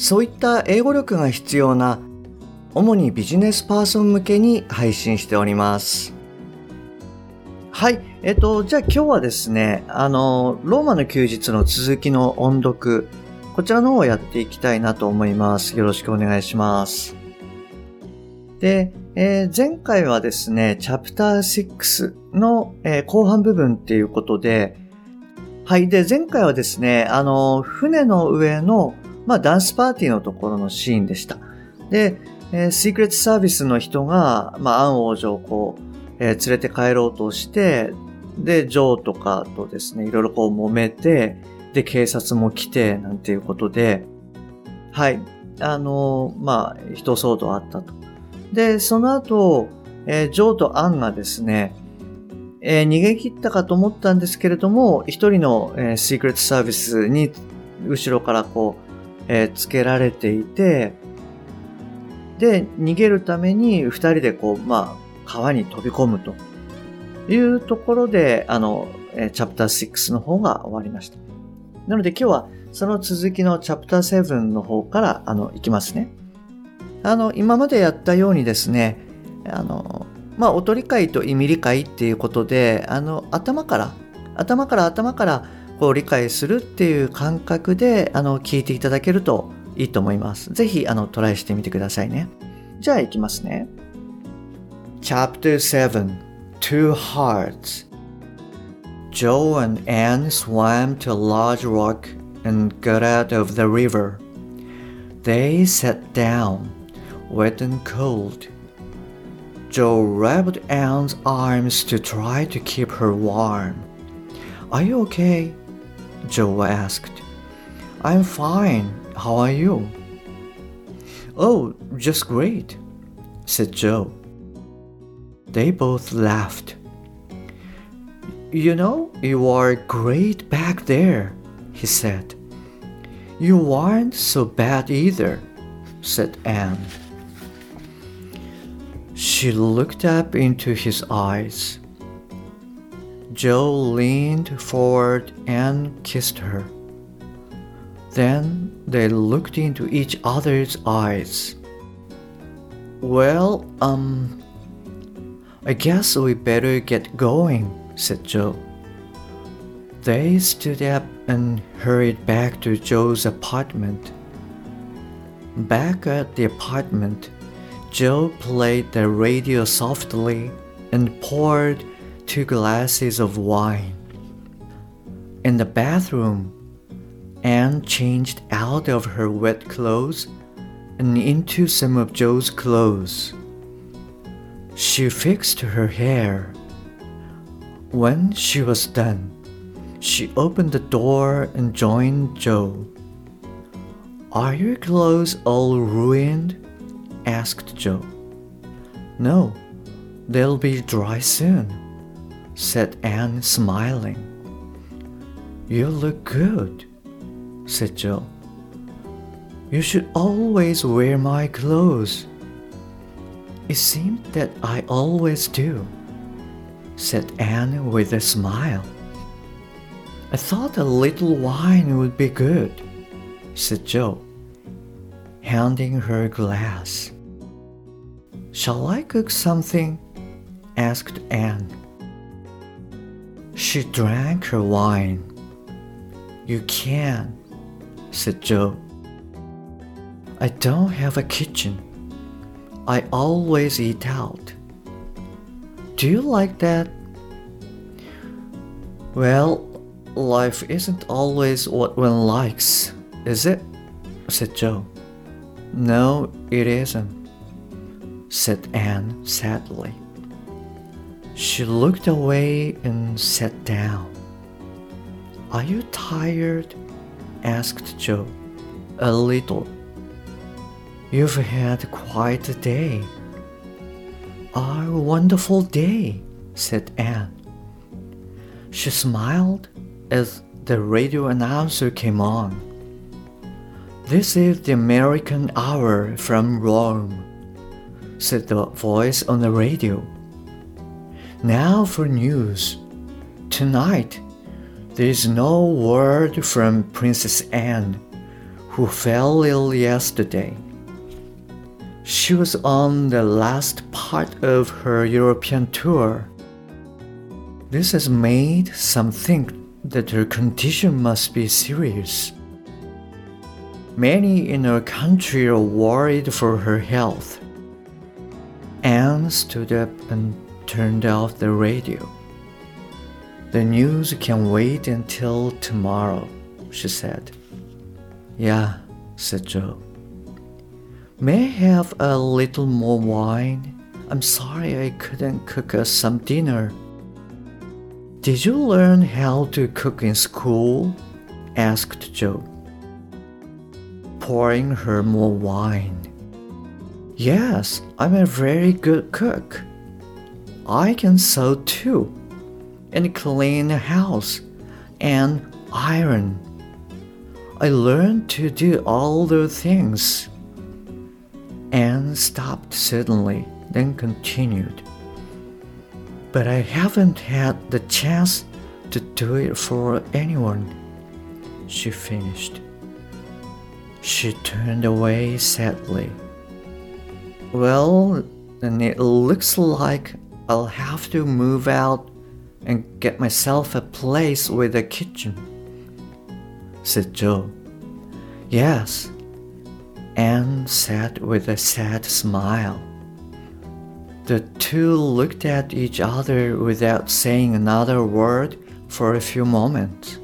そういった英語力が必要な主にビジネスパーソン向けに配信しておりますはい。えっと、じゃあ今日はですね、あの、ローマの休日の続きの音読、こちらの方をやっていきたいなと思います。よろしくお願いします。で、えー、前回はですね、チャプター6の、えー、後半部分っていうことで、はい。で、前回はですね、あの、船の上の、まあ、ダンスパーティーのところのシーンでした。で、えー、シークレットサービスの人が、まあ、アン王女をこう、えー、連れて帰ろうとして、で、ジョーとかとですね、いろいろこう揉めて、で、警察も来て、なんていうことで、はい。あの、まあ、人騒動あったと。で、その後、えー、ジョーとアンがですね、えー、逃げ切ったかと思ったんですけれども、一人の、えー、シークレットサービスに後ろからこう、えー、つけられていて、で、逃げるために二人でこう、まあ、川に飛び込むというところで、あの、え、チャプター6の方が終わりました。なので今日はその続きのチャプター7の方から、あの、いきますね。あの、今までやったようにですね、あの、まあ、音理解と意味理解っていうことで、あの、頭から、頭から頭からこう理解するっていう感覚で、あの、聞いていただけるといいと思います。ぜひ、あの、トライしてみてくださいね。じゃあ、いきますね。Chapter 7 Two Hearts Joe and Anne swam to a large rock and got out of the river. They sat down. wet and cold. Joe wrapped Anne's arms to try to keep her warm. Are you okay? Joe asked. I'm fine. How are you? Oh, just great, said Joe. They both laughed. You know, you are great back there, he said. You aren't so bad either, said Anne. She looked up into his eyes. Joe leaned forward and kissed her. Then they looked into each other's eyes. Well, um, I guess we better get going, said Joe. They stood up and hurried back to Joe's apartment. Back at the apartment, Joe played the radio softly and poured two glasses of wine. In the bathroom, Anne changed out of her wet clothes and into some of Joe's clothes. She fixed her hair. When she was done, she opened the door and joined Joe. Are your clothes all ruined? asked Joe. No, they'll be dry soon, said Anne, smiling. You look good, said Joe. You should always wear my clothes. It seemed that I always do, said Anne with a smile. I thought a little wine would be good, said Joe handing her a glass. Shall I cook something? asked Anne. She drank her wine. You can, said Joe. I don't have a kitchen. I always eat out. Do you like that? Well, life isn't always what one likes, is it? said Joe. No, it isn't, said Anne sadly. She looked away and sat down. Are you tired? asked Joe. a little. You've had quite a day. A wonderful day, said Anne. She smiled as the radio announcer came on. This is the American hour from Rome, said the voice on the radio. Now for news. Tonight, there is no word from Princess Anne, who fell ill yesterday. She was on the last part of her European tour. This has made some think that her condition must be serious. Many in our country are worried for her health. Anne stood up and turned off the radio. The news can wait until tomorrow, she said. Yeah, said Joe. May I have a little more wine? I'm sorry I couldn't cook us some dinner. Did you learn how to cook in school? asked Joe, pouring her more wine. Yes, I'm a very good cook. I can sew too, and clean a house, and iron. I learned to do all those things. Anne stopped suddenly, then continued. But I haven't had the chance to do it for anyone, she finished. She turned away sadly. Well, then it looks like I'll have to move out and get myself a place with a kitchen, said Joe. Yes, Anne said with a sad smile. The two looked at each other without saying another word for a few moments.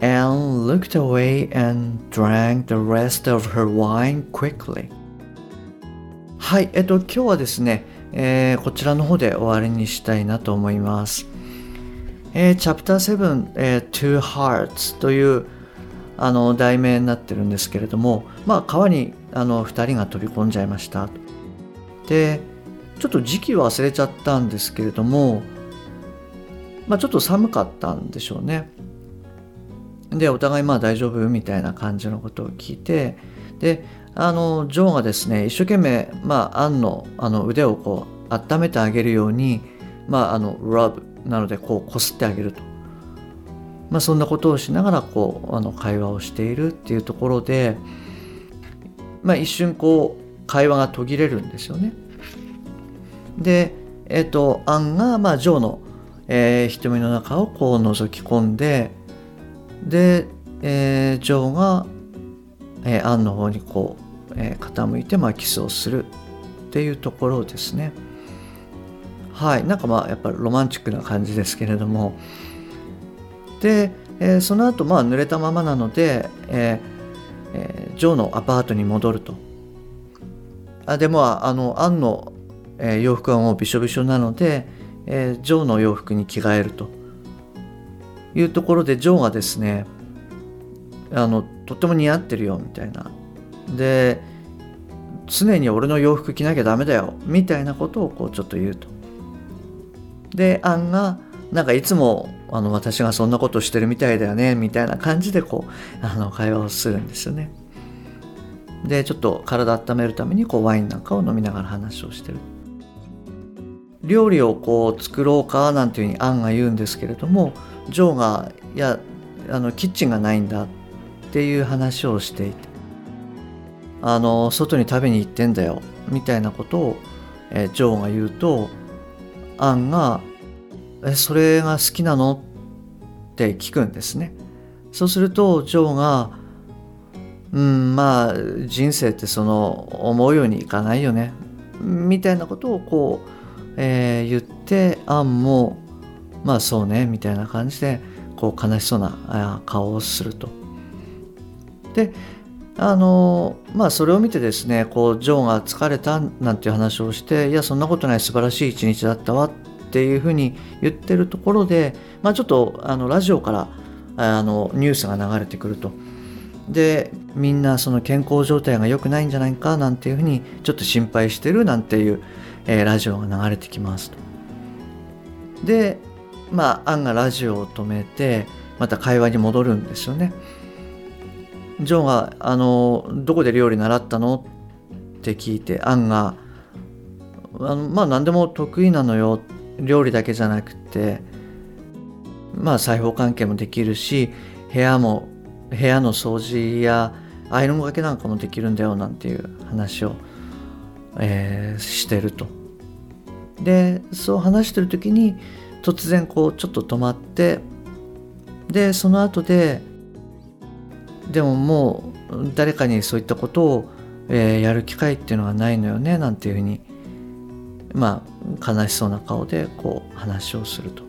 Anne looked away and drank the rest of her wine quickly. はい、えっと、今日はですね、 えー、こちらの方で終わりにしたいなと思います。えー、チャプター7、えー、Two Hearts というあの題名になってるんですけれども、まあ、川にあの2人が飛び込んじゃいました。で、ちょっと時期忘れちゃったんですけれども、まあ、ちょっと寒かったんでしょうね。で、お互いまあ大丈夫？みたいな感じのことを聞いて、で、あのジョーがですね一生懸命、まあ、アンのあの腕をこう温めてあげるように、まあ、あのラブなのでこうこすってあげると、まあ、そんなことをしながらこうあの会話をしているっていうところで、まあ、一瞬こう会話が途切れるんですよね。で、えっ、ー、とアンが、まあ、ジョーの、えー、瞳の中をこう覗き込んでで、えー、ジョーがえー、アンの方にこう、えー、傾いて、まあ、キスをするっていうところですね。はい。なんかまあやっぱりロマンチックな感じですけれども。で、えー、その後まあ濡れたままなので、えーえー、ジョーのアパートに戻ると。あでもあのアンの、えー、洋服はもうびしょびしょなので、えー、ジョーの洋服に着替えるというところでジョーがですねあのとっても似合ってるよみたいな。で常に俺の洋服着なきゃダメだよみたいなことをこうちょっと言うと。でアンがなんかいつもあの私がそんなことしてるみたいだよねみたいな感じでこうあの会話をするんですよね。でちょっと体温めるためにこうワインなんかを飲みながら話をしてる。料理をこう作ろうかなんていうふうにアンが言うんですけれどもジョーが「いやあのキッチンがないんだ」ってていう話をしていてあの外に食べに行ってんだよみたいなことを、え、ジョーが言うとアンが「えそれが好きなの?」って聞くんですね。そうするとジョーが「うんまあ人生ってその思うようにいかないよね」みたいなことをこう、えー、言ってアンも「まあそうね」みたいな感じでこう悲しそうな顔をすると。であのまあそれを見てですねこうジョーが疲れたなんていう話をしていやそんなことない素晴らしい一日だったわっていうふうに言ってるところで、まあ、ちょっとあのラジオからあのニュースが流れてくると。でみんなその健康状態が良くないんじゃないかなんていうふうにちょっと心配してるなんていう、えー、ラジオが流れてきますと。でまあアンがラジオを止めてまた会話に戻るんですよね。ジョンがあの「どこで料理習ったの?」って聞いてアンが「あのまあ何でも得意なのよ料理だけじゃなくてまあ裁縫関係もできるし部屋も部屋の掃除やアイロンがけなんかもできるんだよなんていう話を、えー、してると。でそう話してる時に突然こうちょっと止まってでその後ででももう誰かにそういったことを、えー、やる機会っていうのがないのよねなんていうふうにまあ悲しそうな顔でこう話をすると。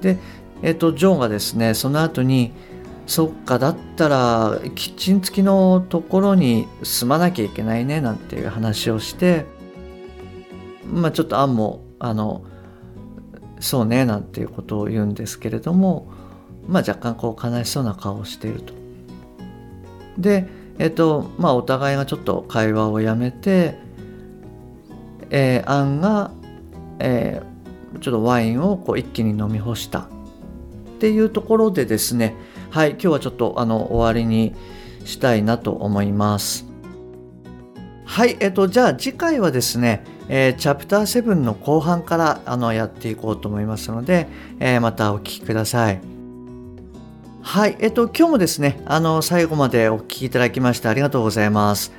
で、えっ、ー、とジョンがですねその後にそっかだったらキッチン付きのところに住まなきゃいけないねなんていう話をしてまあちょっとアンもあのそうねなんていうことを言うんですけれどもまあ若干こう悲しそうな顔をしていると。でえっ、とまあお互いがちょっと会話をやめて、えー、アンが、えー、ちょっとワインをこう一気に飲み干したっていうところでですねはい今日はちょっとあの終わりにしたいなと思いますはいえっとじゃあ次回はですねえー、チャプター7の後半からあのやっていこうと思いますので、えー、またお聴きください。はい、えっと、今日もですね、あの、最後までお聴きいただきましてありがとうございます。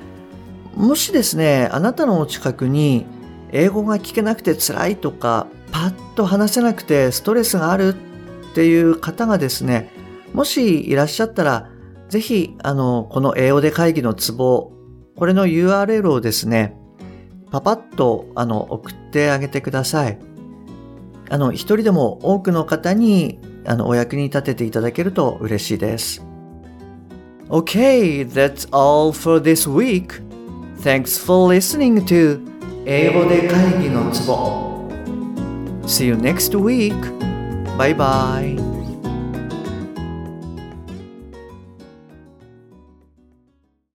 もしですね、あなたのお近くに英語が聞けなくて辛いとか、パッと話せなくてストレスがあるっていう方がですね、もしいらっしゃったら、ぜひ、あの、この英語で会議のツボ、これの URL をですね、パパッと、あの、送ってあげてください。あの、一人でも多くの方に、あの、お役に立てていただけると嬉しいです。Okay, that's all for this week. Thanks for listening to 英語で会議のツボ See you next week. Bye bye.